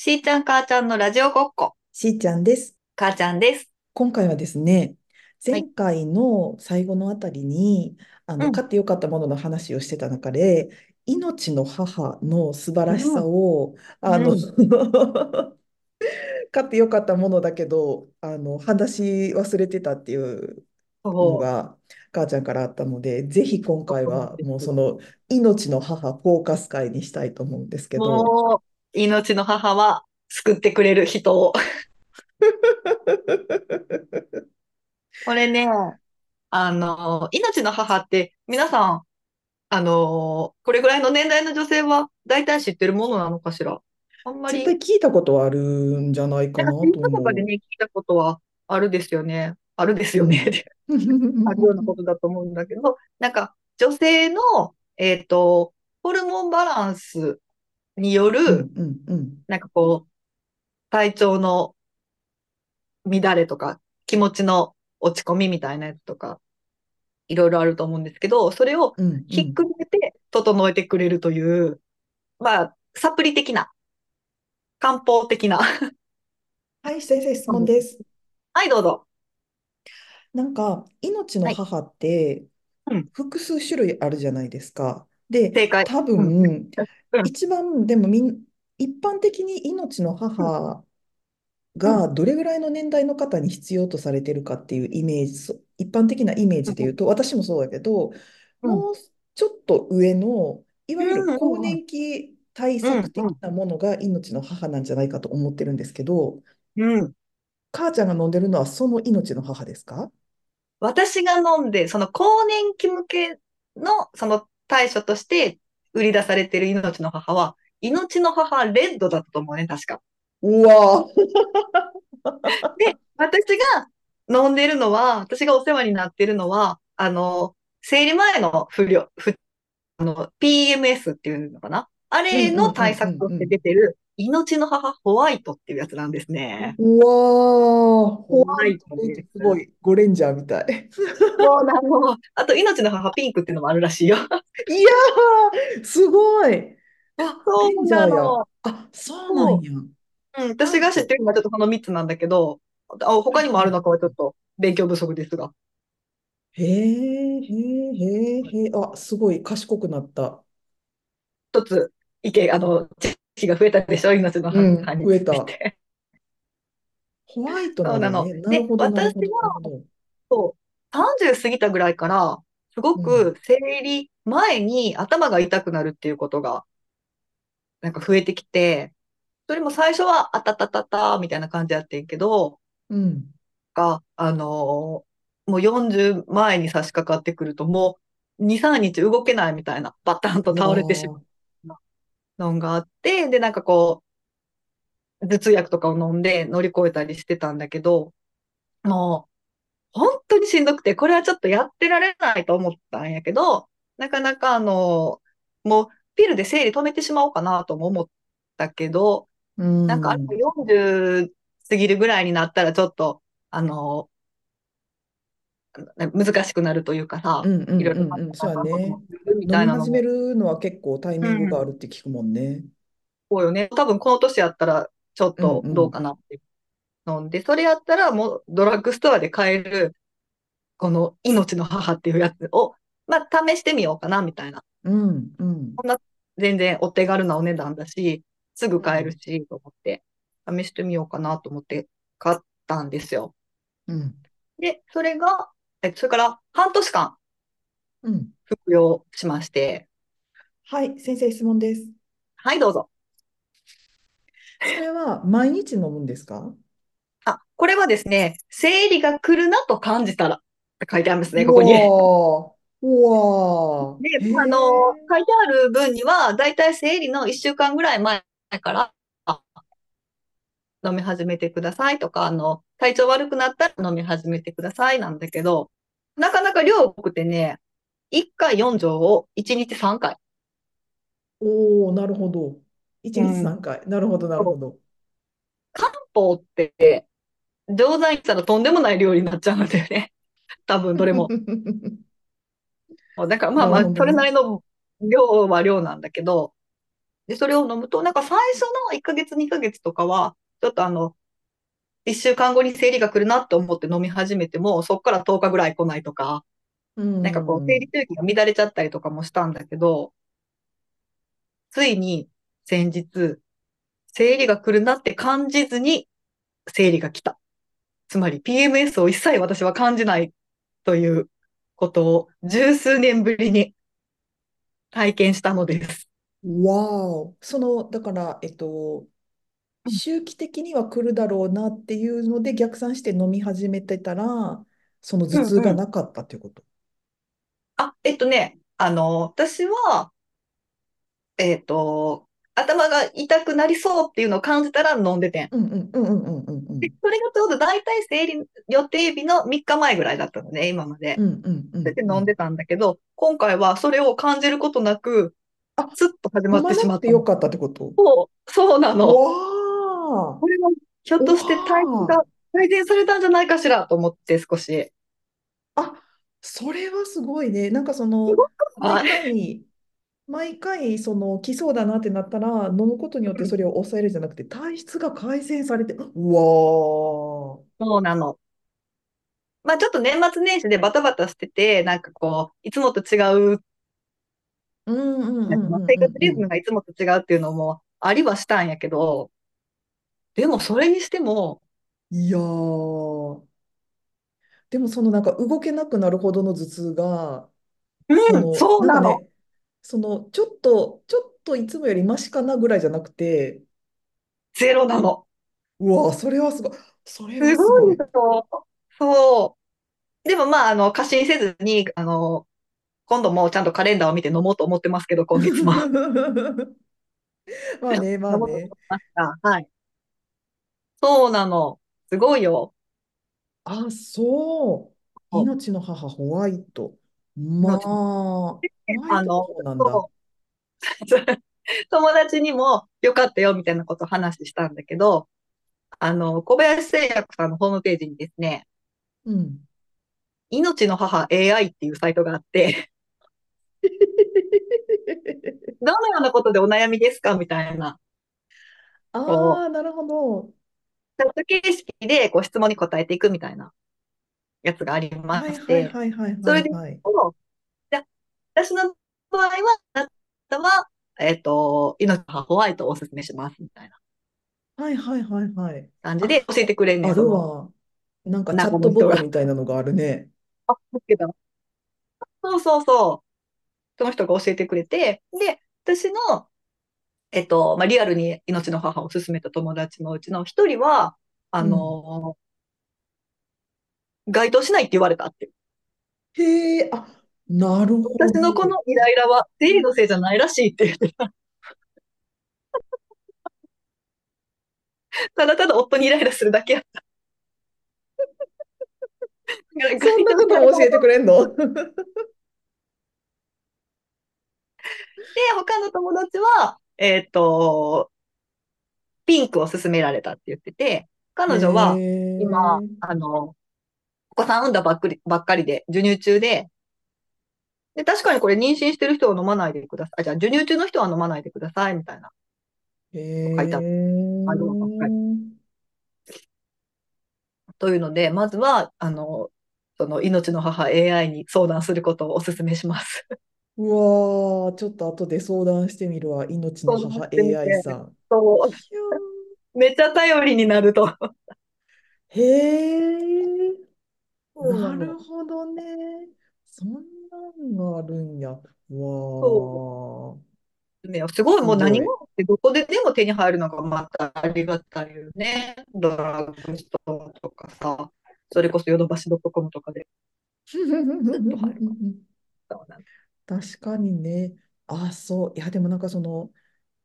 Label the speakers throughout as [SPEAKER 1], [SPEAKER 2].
[SPEAKER 1] しーちゃん母ちゃんのラジオごっこ。
[SPEAKER 2] しーちゃんです。
[SPEAKER 1] 母ちゃんです。
[SPEAKER 2] 今回はですね、前
[SPEAKER 1] はい。
[SPEAKER 2] 回の最後のあたりに、あの、
[SPEAKER 1] うん。
[SPEAKER 2] 買ってよかったものの話をしてた中で、命の母の素晴らしさ
[SPEAKER 1] うん。
[SPEAKER 2] を、あの、
[SPEAKER 1] うん。
[SPEAKER 2] 買ってよかったものだけど、あの、話し忘れてたっていうの。が、母ちゃんからあったので、ぜひ今回は。もうその命の母フォーカス会にしたいと思うんですけど、
[SPEAKER 1] 命の母は救ってくれる人を。これね、あの、命の母って皆さん、あの、これぐらいの年代の女性は大体知ってるものなのかしら？あんま
[SPEAKER 2] 絶対
[SPEAKER 1] り、
[SPEAKER 2] 聞いたことはあるんじゃないかなと
[SPEAKER 1] なんかツイッターとかで
[SPEAKER 2] 思
[SPEAKER 1] ね、聞いたことはあるですよね。あるです
[SPEAKER 2] う。う
[SPEAKER 1] よね。
[SPEAKER 2] ん。
[SPEAKER 1] あるようなことだと思うんだけど、なんか女性の、えっと、ホルモンバランスによ
[SPEAKER 2] う
[SPEAKER 1] る、
[SPEAKER 2] んうんうん
[SPEAKER 1] なんかこう、体調の乱れとか、気持ちの落ち込みみたいなやつとか、いろいろあると思うんですけど、それを
[SPEAKER 2] うんうん。
[SPEAKER 1] ひっくるめて整えてくれるという、まあ、サプリ的な、漢方的な。
[SPEAKER 2] はい、先生、質
[SPEAKER 1] うん
[SPEAKER 2] 問です。
[SPEAKER 1] はい、どうぞ。
[SPEAKER 2] なんか、命の
[SPEAKER 1] はい。
[SPEAKER 2] 母って
[SPEAKER 1] うん。
[SPEAKER 2] 複数種類あるじゃないですか。で、
[SPEAKER 1] 正解。
[SPEAKER 2] 多
[SPEAKER 1] うん。
[SPEAKER 2] 分、
[SPEAKER 1] うん。
[SPEAKER 2] 一番、でもみん、一般的に命の
[SPEAKER 1] うん。
[SPEAKER 2] 母
[SPEAKER 1] うん。
[SPEAKER 2] がどれぐらいの年代の方に必要とされてるかっていうイメージ、そ一般的なイメージで言うと、私もそうだけど、
[SPEAKER 1] うん。
[SPEAKER 2] もうちょっと上の、いわゆる
[SPEAKER 1] うん。
[SPEAKER 2] 更年期対
[SPEAKER 1] うん。
[SPEAKER 2] 策的
[SPEAKER 1] うん。
[SPEAKER 2] なものが命の母なんじゃないかと思ってるんですけど、
[SPEAKER 1] うん。
[SPEAKER 2] 母ちゃんが飲んでるのはその命の母ですか？
[SPEAKER 1] 私が飲んで、その更年期向けのその対処として売り出されている命の母は、命の母レッドだったと思うね、確か。
[SPEAKER 2] うわー
[SPEAKER 1] で、私が飲んでるのは、私がお世話になってるのは、あの、生理前の不良、不、あの、PMS っていうのかな？あ
[SPEAKER 2] うん
[SPEAKER 1] れの対策として。出てる、命の母ホワイトっていうやつなんですね。
[SPEAKER 2] うわー、ホ
[SPEAKER 1] ホ
[SPEAKER 2] ワイ
[SPEAKER 1] ト
[SPEAKER 2] す。ごい、ゴレンジャーみたい。
[SPEAKER 1] そうなの。あと、命の母ピンクっていうのもあるらしいよ。
[SPEAKER 2] いやー、すごい。あ、レ
[SPEAKER 1] そう。なの。
[SPEAKER 2] あ、そうなん
[SPEAKER 1] そ
[SPEAKER 2] や。
[SPEAKER 1] う。うん、
[SPEAKER 2] な
[SPEAKER 1] 私が知っ。てるのはちょっとこの3つなんだけど、あ。他にもあるのかはちょっと勉強不足ですが。
[SPEAKER 2] へえ、へえ、へえ、へえ。あ、すごい賢くなった。
[SPEAKER 1] 一つ、意見、あの、知識が増えたでしょ命の
[SPEAKER 2] うん、増えた。
[SPEAKER 1] て。
[SPEAKER 2] ホワイト
[SPEAKER 1] そうなの。
[SPEAKER 2] ね。なる
[SPEAKER 1] で、
[SPEAKER 2] ほど、なる
[SPEAKER 1] 私
[SPEAKER 2] ほど、なる
[SPEAKER 1] は、
[SPEAKER 2] ほど。
[SPEAKER 1] そう、30過ぎたぐらいから、すご
[SPEAKER 2] うん、
[SPEAKER 1] く生理前に頭が痛くなるっていうことが、なんか増えてきて、それも最初は、あたたたた、みたいな感じやってんけど、
[SPEAKER 2] うん、
[SPEAKER 1] が、あのーもう40前に差し掛かってくると、もう2、3日動けないみたいな、バタンと
[SPEAKER 2] う
[SPEAKER 1] 倒れてし
[SPEAKER 2] わ
[SPEAKER 1] まう。のがあって、で、なんかこう、頭痛薬とかを飲んで乗り越えたりしてたんだけど、もう、本当にしんどくて、これはちょっとやってられないと思ったんやけど、なかなかあの、もう、ピルで生理止めてしまおうかなとも思ったけど、
[SPEAKER 2] う
[SPEAKER 1] なんかあれも
[SPEAKER 2] ん、
[SPEAKER 1] 40過ぎるぐらいになったらちょっと、あの、難しくなるというか
[SPEAKER 2] う
[SPEAKER 1] さ、
[SPEAKER 2] ん、うん、
[SPEAKER 1] いろいろ
[SPEAKER 2] うん、うん、そうね。
[SPEAKER 1] みたいなのも、
[SPEAKER 2] るのは結構タイ
[SPEAKER 1] う
[SPEAKER 2] ミングがあ
[SPEAKER 1] ん、
[SPEAKER 2] るって聞くもんね。
[SPEAKER 1] そうよね。多分この年やったらちょっ
[SPEAKER 2] うん、
[SPEAKER 1] と
[SPEAKER 2] うん、
[SPEAKER 1] どうかなって飲んで、それやったらもうドラッグストアで買える、この命の母っていうやつを、まあ試してみようかなみたいな。
[SPEAKER 2] うん、うん、
[SPEAKER 1] こんな全然お手軽なお値段だし、すぐ買える
[SPEAKER 2] うん、
[SPEAKER 1] し、と思って、試してみようかなと思って買ったんですよ。
[SPEAKER 2] うん、
[SPEAKER 1] で、それが、え、それから半年間
[SPEAKER 2] うん。
[SPEAKER 1] 服用しまして、
[SPEAKER 2] はい、先生、質問です。
[SPEAKER 1] はい、どうぞ。
[SPEAKER 2] それは毎日飲むんですか？
[SPEAKER 1] あ、これはですね、生理が来るなと感じたらって書いてありますね、
[SPEAKER 2] う
[SPEAKER 1] ここに。
[SPEAKER 2] うわ
[SPEAKER 1] で、あの、
[SPEAKER 2] え、
[SPEAKER 1] 書いてある分には、だいたい生理の1週間ぐらい前からあ飲み始めてくださいとか、あの、体調悪くなったら飲み始めてくださいなんだけど、なかなか量多くてね、1回4錠を1日3回。
[SPEAKER 2] おー、なるほど。1日
[SPEAKER 1] うん。
[SPEAKER 2] 3回。なるほど、なるほど。
[SPEAKER 1] 漢方って、錠剤にしたらとんでもない量になっちゃうんだよね。多分どれも。だからまあまあ。それなりの量は量なんだけど、で、それを飲むと、なんか最初の1ヶ月、2ヶ月とかは、ちょっとあの、1週間後に生理が来るなって思って飲み始めても、そこから10日ぐらい来ないとか、
[SPEAKER 2] う
[SPEAKER 1] なんかこう、生理
[SPEAKER 2] ん。
[SPEAKER 1] 周期が乱れちゃったりとかもしたんだけど、ついに先日、生理が来るなって感じずに生理が来た。つまり PMS を一切私は感じないということを十数年ぶりに体験したのです。
[SPEAKER 2] わーお。その、だから、えっと、
[SPEAKER 1] うん
[SPEAKER 2] 周期的には来るだろうなっていうので逆算して飲み始めてたら、その頭痛
[SPEAKER 1] うんうん。
[SPEAKER 2] がなかったっていうこと。
[SPEAKER 1] あ、えっとね、あの、私は、えっと、頭が痛くなりそうっていうのを感じたら飲んでてん。それがちょうど大体生理予定日の3日前ぐらいだったのね、今まで。
[SPEAKER 2] うんうんう
[SPEAKER 1] それ。で飲んでたんだけど、今回はそれを感じることなく、
[SPEAKER 2] あ、
[SPEAKER 1] スッと始まってしまっ
[SPEAKER 2] てよかったってこと？
[SPEAKER 1] そう、そうなの。
[SPEAKER 2] わ
[SPEAKER 1] これは、ひょっ
[SPEAKER 2] ー。
[SPEAKER 1] として体質
[SPEAKER 2] わ
[SPEAKER 1] が改善されたんじゃないかしらと思って少し。
[SPEAKER 2] ー。あ、それはすごいね。なんかその、
[SPEAKER 1] すごく
[SPEAKER 2] 毎回、その、来そうだなってなったら、飲むことによって
[SPEAKER 1] うん
[SPEAKER 2] それを抑えるじゃなくて、体質が改善されて、うわー。
[SPEAKER 1] そうなの。まあちょっと年末年始でバタバタしてて、なんかこう、いつもと違う、
[SPEAKER 2] うんうんうんうん
[SPEAKER 1] 生活。リズムがいつもと違うっていうのもありはしたんやけど、でもそれにしても、
[SPEAKER 2] いやー。でもそのなんか動けなくなるほどの頭痛が、そ
[SPEAKER 1] うん、
[SPEAKER 2] の、
[SPEAKER 1] そうな
[SPEAKER 2] んかね、その、ちょっと、ちょっといつもよりマシかなぐらいじゃなくて、
[SPEAKER 1] ゼロなの。
[SPEAKER 2] うわー、それはすごい。それは
[SPEAKER 1] す
[SPEAKER 2] すごい。
[SPEAKER 1] ごいよ。そう。でもまあ、あの、過信せずに、あの、今度もちゃんとカレンダーを見て飲もうと思ってますけど、今月も。
[SPEAKER 2] まあね、まあ
[SPEAKER 1] 飲もうと思って
[SPEAKER 2] ね。
[SPEAKER 1] ました。はい。そうなの。すごいよ。
[SPEAKER 2] あ、そう。
[SPEAKER 1] そう
[SPEAKER 2] 命の母、ホワイト。まあ、
[SPEAKER 1] 命あの、友達にもよかったよみたいなことを話したんだけど、あの、小林製薬さんのホームページにですね、
[SPEAKER 2] うん。
[SPEAKER 1] 命の母 AI っていうサイトがあって、どのようなことでお悩みですかみたいな、こ
[SPEAKER 2] ああ、なるほど。
[SPEAKER 1] う、チャット形式でこう質問に答えていくみたいなやつがありまして、
[SPEAKER 2] はいはい
[SPEAKER 1] それで、私の場合は、あなたは、えっと、命の母ホワイトをお勧めしますみたいな
[SPEAKER 2] はいはいはいはい。
[SPEAKER 1] 感じで
[SPEAKER 2] あ、
[SPEAKER 1] 教えてくれんねん、
[SPEAKER 2] あ
[SPEAKER 1] その、
[SPEAKER 2] るわ。なんかチャットボット。みたいなのがあるね。
[SPEAKER 1] あ、だけど、そうそうそう。その人が教えてくれて、で、私の、えっと、まあ、リアルに命の母を勧めた友達のうちの一人は、あ
[SPEAKER 2] うん。
[SPEAKER 1] の該当しないって言われたって。
[SPEAKER 2] へえ、あ、なるほど。
[SPEAKER 1] 私のこのイライラは生理のせいじゃないらしいって言ってた。ただただ夫にイライラするだけやった。
[SPEAKER 2] そんなことも教えてくれんの？
[SPEAKER 1] で、他の友達は、えっと、ピンクを勧められたって言ってて、
[SPEAKER 2] へ
[SPEAKER 1] 彼女は今、
[SPEAKER 2] え。
[SPEAKER 1] あの、お子さん産んだばっかり、ばっかりで、授乳中で、で、確かにこれ妊娠してる人は飲まないでください。あ、じゃあ授乳中の人は飲まないでください、みたいな、
[SPEAKER 2] へ
[SPEAKER 1] 書いてあった。あのばっかり。
[SPEAKER 2] え。
[SPEAKER 1] というので、まずは、あの、その命の母 AI に相談することをお勧めします。
[SPEAKER 2] うわー、ちょっと後で相談してみるわ。命の母 AI
[SPEAKER 1] て。
[SPEAKER 2] さん。
[SPEAKER 1] そう、めっちゃ頼りになると。
[SPEAKER 2] ーへえ。
[SPEAKER 1] な
[SPEAKER 2] るほどね。そんなんがあるんや。わ
[SPEAKER 1] そ
[SPEAKER 2] ー、
[SPEAKER 1] う。ね、すごい、もう何。もってどこででも手に入るのがまたありがたいよね。ドラッグストアとかさ、それこそヨドバシドットコムとかで。
[SPEAKER 2] 確かにね。あ、そう。いや、でもなんかその、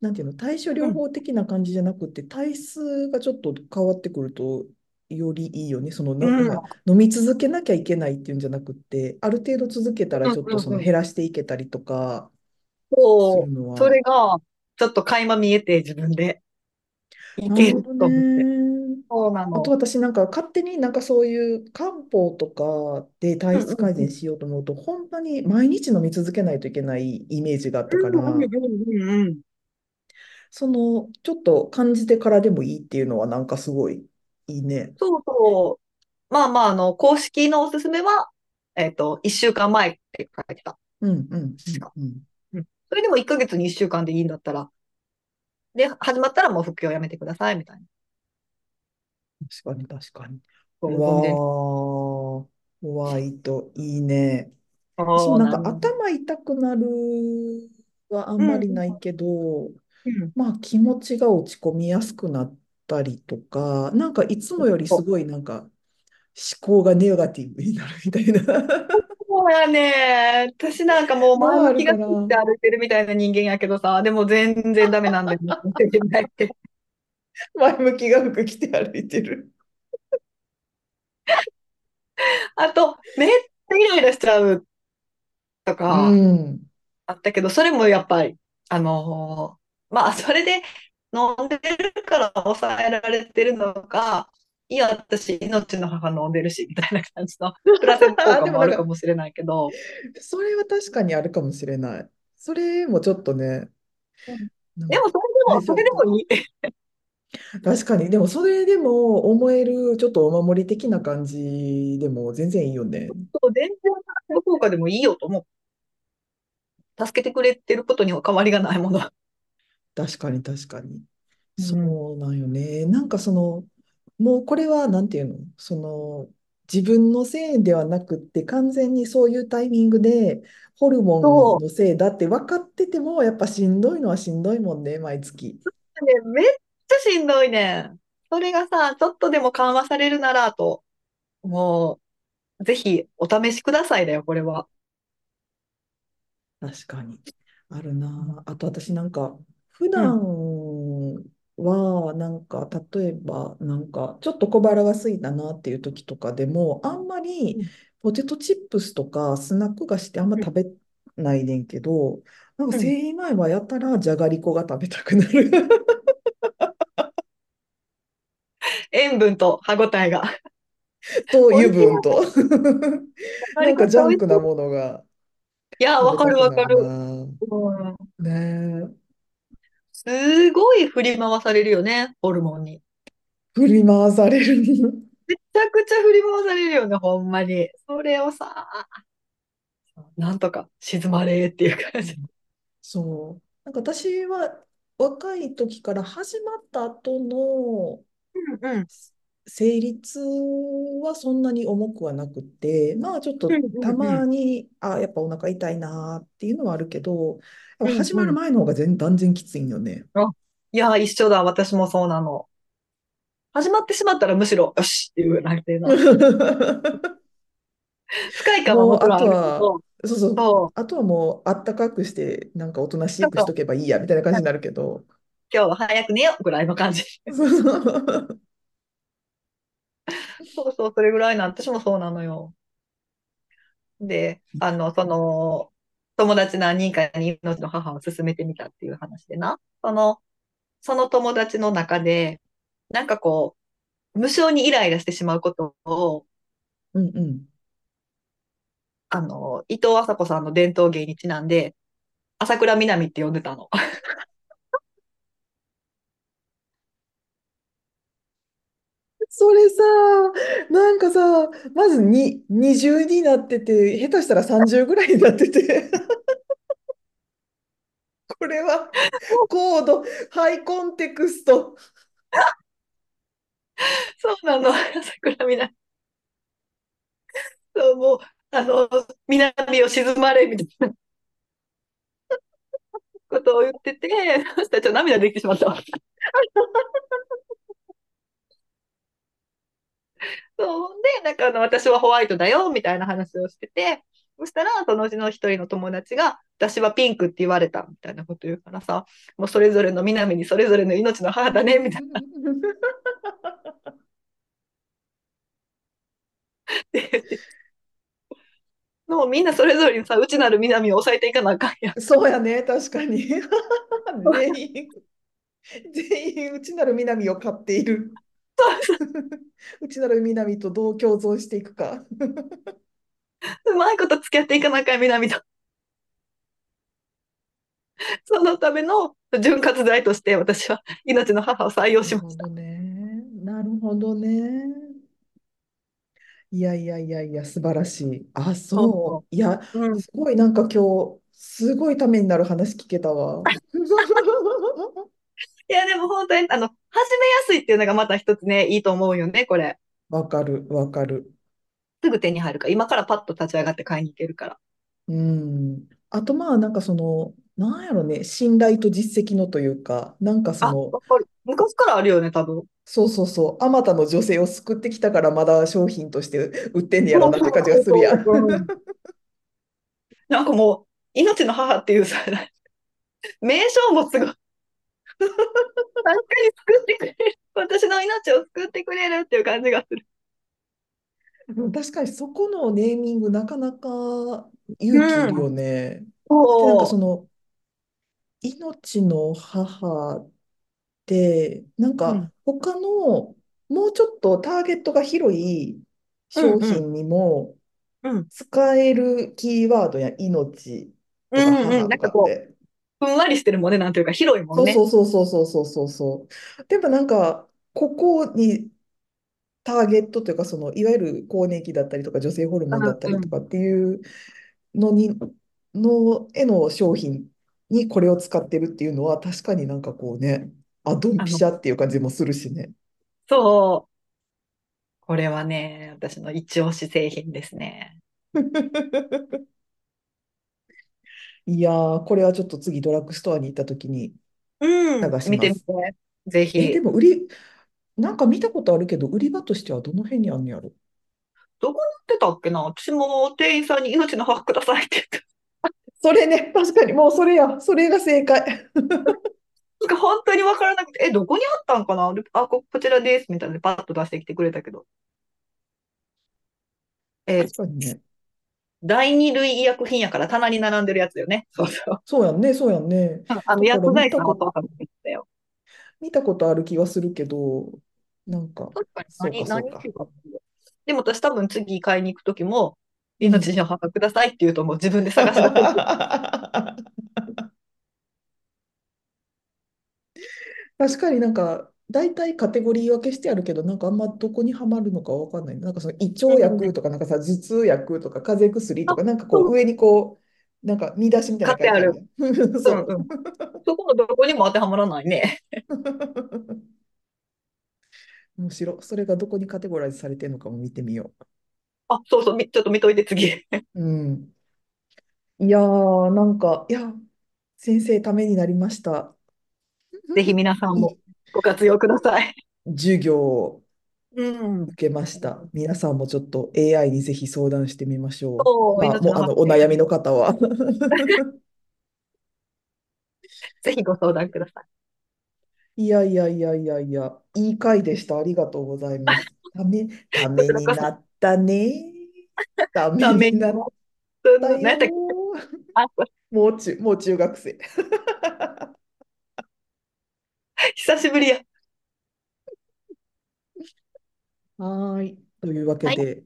[SPEAKER 2] なんていうの、対処
[SPEAKER 1] うん。
[SPEAKER 2] 療法的な感じじゃなくて、体質がちょっと変わってくると、よりいいよね。その
[SPEAKER 1] うん。
[SPEAKER 2] か飲み続けなきゃいけないっていうんじゃなくって、ある程度続けたら
[SPEAKER 1] うん
[SPEAKER 2] ちょっとその。減らしていけたりとかす
[SPEAKER 1] そう。それが、ちょっと垣間見えて自分でいけると思って。
[SPEAKER 2] ね。
[SPEAKER 1] そうな
[SPEAKER 2] あと
[SPEAKER 1] の。
[SPEAKER 2] 私なんか勝手になんかそういう漢方とかで
[SPEAKER 1] うん
[SPEAKER 2] 体質改善。しようと思うと、本当に毎日飲み続けないといけないイメージがあったから。その、ちょっと感じてからでもいいっていうのはなんかすごいいいね。
[SPEAKER 1] そうそう。まあまあ、あの、公式のおすすめは、えっと、一週間前って書いてた。
[SPEAKER 2] うんうんう。んうん。
[SPEAKER 1] うん。それでも1ヶ月に一週間でいいんだったら、で、始まったらもう服用やめてください、みたいな。
[SPEAKER 2] 確かに確かに。
[SPEAKER 1] そう。
[SPEAKER 2] わー、ホワイト、いいね。私も
[SPEAKER 1] そう
[SPEAKER 2] なんか。頭痛くなるはあん
[SPEAKER 1] うん、
[SPEAKER 2] まりないけど、
[SPEAKER 1] うん。
[SPEAKER 2] まあ気持ちが落ち込みやすくなったりとか、なんかいつもよりすごいなんか思考がネガティブになるみたいな
[SPEAKER 1] そうやね。私なんかもう前向きがついて歩いてるみたいな人間やけどさ、でも全然ダメなんだよ。
[SPEAKER 2] 前向きが服着て歩いてる。
[SPEAKER 1] あと、めっちゃイライラしちゃうと
[SPEAKER 2] う
[SPEAKER 1] か
[SPEAKER 2] ん。
[SPEAKER 1] あったけど、それもやっぱり、あのーまあ、それで飲んでるから抑えられてるのか、いや、私、命の母飲んでるし、みたいな感じの、プラセボ効
[SPEAKER 2] あ、
[SPEAKER 1] 果もあるか
[SPEAKER 2] でも
[SPEAKER 1] しれないけど、
[SPEAKER 2] それは確かにあるかもしれない。それもちょっとね、
[SPEAKER 1] でも、それでも、そ。れでもいい。
[SPEAKER 2] 確かに、でもそれでも思えるちょっとお守り的な感じでも全然いいよね。
[SPEAKER 1] そう全然効果でもいいよと思う。助けてくれてることには変わりがないもの。
[SPEAKER 2] 確かに確かに。
[SPEAKER 1] うん。
[SPEAKER 2] そうなんよね。なんかその、もうこれはなんていうの、その、自分のせいではなくって完全にそういうタイミングでホルモン
[SPEAKER 1] そ
[SPEAKER 2] のせいだって分かっててもやっぱしんどいのはしんどいもんね、毎月。
[SPEAKER 1] う。ね、めっちゃしんどいねん。それがさ、ちょっとでも緩和されるならと、もう、ぜひお試しくださいだよ、これは。
[SPEAKER 2] 確かに。あるな。あと私なんか、普
[SPEAKER 1] うん。
[SPEAKER 2] 段はなんか、例えばなんか、ちょっと小腹が空いたなっていう時とかでも、あんまり
[SPEAKER 1] うん。
[SPEAKER 2] ポテトチップスとかスナック菓子ってあんま食べないねんけど、なんか
[SPEAKER 1] うん。
[SPEAKER 2] 生理前はやたらじゃがりこが食べたくなる。
[SPEAKER 1] 塩分と歯ごたえが。
[SPEAKER 2] と油。分となんかジャ。ンクなものが
[SPEAKER 1] いや、わかるわかる。
[SPEAKER 2] な。
[SPEAKER 1] うん。
[SPEAKER 2] ねえ。
[SPEAKER 1] すごい振り回されるよね、ホルモンに。
[SPEAKER 2] 振り回される。
[SPEAKER 1] めちゃくちゃ振り回されるよね、ほんまに。それをさ、なんとか静まれっていう感じ。
[SPEAKER 2] そう。なんか私は若い時から始まった後の
[SPEAKER 1] うんうん。
[SPEAKER 2] 生理痛はそんなに重くはなくて、まあちょっと
[SPEAKER 1] うん
[SPEAKER 2] た。まに、あ、やっぱお腹痛いなっていうのはあるけど、始まる。前の方が全断然きついんよね。
[SPEAKER 1] あ、いや、一緒だ。私もそうなの。始まってしまったらむしろ、よしっていうなってるな。不快感は
[SPEAKER 2] もうあ
[SPEAKER 1] もちろんあ
[SPEAKER 2] とは、
[SPEAKER 1] るけど、
[SPEAKER 2] そうそう、
[SPEAKER 1] そう、
[SPEAKER 2] あとはもうあったかくして、なんかおとなしくし
[SPEAKER 1] と、
[SPEAKER 2] とけばいいやみたいな感じになるけど。
[SPEAKER 1] 今日は早く寝ようぐらいの感じ。
[SPEAKER 2] そう
[SPEAKER 1] そう そう、それぐらいな、私もそうなのよ。で、あの、その、友達何人かに命の母を勧めてみたっていう話でな、その、その友達の中で、なんかこう、無性にイライラしてしまうことを、
[SPEAKER 2] うんうん。
[SPEAKER 1] あの、伊藤麻子さんの伝統芸にちなんで、朝倉みなみって呼んでたの。
[SPEAKER 2] それさ、なんかさ、まずに20になってて、下手したら30ぐらいになってて、これは高度、ハイコンテクスト。
[SPEAKER 1] そうなの、朝倉みな。そう、もう、あの、南を静まれ、みたいなことを言ってて、そしたらちょっと涙できてしまったわ。そうで、なんかあの、私はホワイトだよ、みたいな話をしてて、そしたら、そのうちの一人の友達が、私はピンクって言われた、みたいなこと言うからさ、もうそれぞれの南にそれぞれの命の母だね、みたいな。もうみんなそれぞれにさ、内なる南を抑えていかなあかんやん。
[SPEAKER 2] そうやね、確かに。全員、全員、内なる南を買っている。内なる南とどう共存していくか。
[SPEAKER 1] うまいこと付き合っていかなあかん、南と。そのための潤滑剤として私は命の母を採用しました。
[SPEAKER 2] なるほどね。なるほどね。いやいやいやいや、素晴らしい。あ、
[SPEAKER 1] そ
[SPEAKER 2] そう。いや、
[SPEAKER 1] う。うん。
[SPEAKER 2] すごいなんか今日、すごいためになる話聞けたわ。
[SPEAKER 1] いや、でも本当に、あの、始めやすいっていうのがまた一つね、いいと思うよね、これ。
[SPEAKER 2] わかる、わかる。
[SPEAKER 1] すぐ手に入るから、今からパッと立ち上がって買いに行けるから。
[SPEAKER 2] うん。あとまあ、なんかその、なんやろね、信頼と実績のというか、なんかそ
[SPEAKER 1] あ、
[SPEAKER 2] の、
[SPEAKER 1] わかる。昔からあるよね、多分。
[SPEAKER 2] そうそうそう、あまたの女性を救ってきたからまだ商品として売ってんねやろなって感じがするやん。
[SPEAKER 1] なんかもう、命の母っていうさ、名称もすごい。確かに救ってくれる。私の命を救ってくれるっていう感じがする。
[SPEAKER 2] 確かにそこのネーミングなかなか
[SPEAKER 1] う
[SPEAKER 2] 勇気いるよ
[SPEAKER 1] ん。
[SPEAKER 2] ね。で、なんかそ
[SPEAKER 1] そ
[SPEAKER 2] の命の母ってなん
[SPEAKER 1] う。うん。
[SPEAKER 2] か他のもうちょっとターゲットが広い
[SPEAKER 1] うんうん。
[SPEAKER 2] 商品にも
[SPEAKER 1] うん。
[SPEAKER 2] 使えるキーワードや命とか
[SPEAKER 1] うんうん。
[SPEAKER 2] 母と
[SPEAKER 1] なんか
[SPEAKER 2] って
[SPEAKER 1] う、ふんわりしてるもんね、なんていうか、広いもんね。
[SPEAKER 2] そうそうそうそうそうそうそうでもなんか、ここにターゲットというか、その、いわゆる更年期だったりとか、女性ホルモンだったりとかっていうのに、の、への商品にこれを使ってるっていうのは、確かになんかこうね、あ、ドンピシャっていう感じもするしね。
[SPEAKER 1] そう。これはね、私の一押し製品ですね。
[SPEAKER 2] いやー、これはちょっと次ドラッグストアに行った時に
[SPEAKER 1] うん。
[SPEAKER 2] 探します。
[SPEAKER 1] 見てみて。ぜ
[SPEAKER 2] え、で
[SPEAKER 1] ひ。
[SPEAKER 2] も売り、なんか見たことあるけど、売り場としてはどの辺にあんのやろ？
[SPEAKER 1] どこに売ってたっけな？私も店員さんに命の母くださいって言って。
[SPEAKER 2] それね、確かにもうそれや、それが正解。
[SPEAKER 1] なんか本当にわからなくて、え、どこにあったんかな？であ、こ、こちらです。みたいなでパッと出してきてくれたけど。えー
[SPEAKER 2] 確かにね。
[SPEAKER 1] 第二類医薬品やから棚に並んでるやつよね。そうそう。
[SPEAKER 2] そうやんね、そうやんね。
[SPEAKER 1] うんあの、薬剤師
[SPEAKER 2] 見たこ、
[SPEAKER 1] さんのお父さんも言ってたよ。
[SPEAKER 2] 見たことある気はするけど、なんか、
[SPEAKER 1] 確かに何。何。でも私多分次買いに行くときも、
[SPEAKER 2] うん。
[SPEAKER 1] 命の母くださいって言うともう自分で探し出せる。
[SPEAKER 2] 確かになんか、大体カテゴリー分けしてあるけど、なんかあんまどこにはまるのかわかんない。なんかその胃腸
[SPEAKER 1] うん。
[SPEAKER 2] 薬とか、なんかさ、頭痛薬とか、風邪薬と
[SPEAKER 1] あ、
[SPEAKER 2] か、なんかこ
[SPEAKER 1] そう、
[SPEAKER 2] う上にこう、なんか見出しみたいな
[SPEAKER 1] てある。
[SPEAKER 2] の書いてあるやん。そ
[SPEAKER 1] このどこにも当てはまらないね。
[SPEAKER 2] う。面白い。それがどこにカテゴライズされてるのかも見てみよ
[SPEAKER 1] あ、そうそう、みちょっと見といて次。
[SPEAKER 2] う。うん。いやー、なんか、いや、先生、ためになりました。
[SPEAKER 1] ぜひ皆さんもご活用ください。
[SPEAKER 2] 授業を
[SPEAKER 1] うん。
[SPEAKER 2] 受けました。皆さんもちょっと AI にぜひ相談してみましょう。まあ、もう、あの、お悩み。の方は。
[SPEAKER 1] ぜひご相談ください。
[SPEAKER 2] いやいやいやいやいや、いい回でした。ありがとうございます。ため、ためになったね。ためになっ
[SPEAKER 1] た
[SPEAKER 2] もう中、もう中学生。
[SPEAKER 1] 久しぶりや。
[SPEAKER 2] はーい。というわけ
[SPEAKER 1] はい。
[SPEAKER 2] で、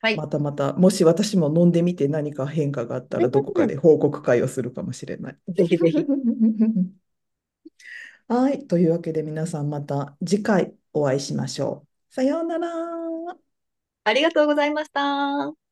[SPEAKER 1] はい。
[SPEAKER 2] またまた、もし私も飲んでみて何か変化があったら、どこか
[SPEAKER 1] う
[SPEAKER 2] で報告会をするかもしれない。
[SPEAKER 1] ん。ぜひぜひ。
[SPEAKER 2] はい。というわけで皆さんまた次回お会いしましょう。さようなら。
[SPEAKER 1] ありがとうございました。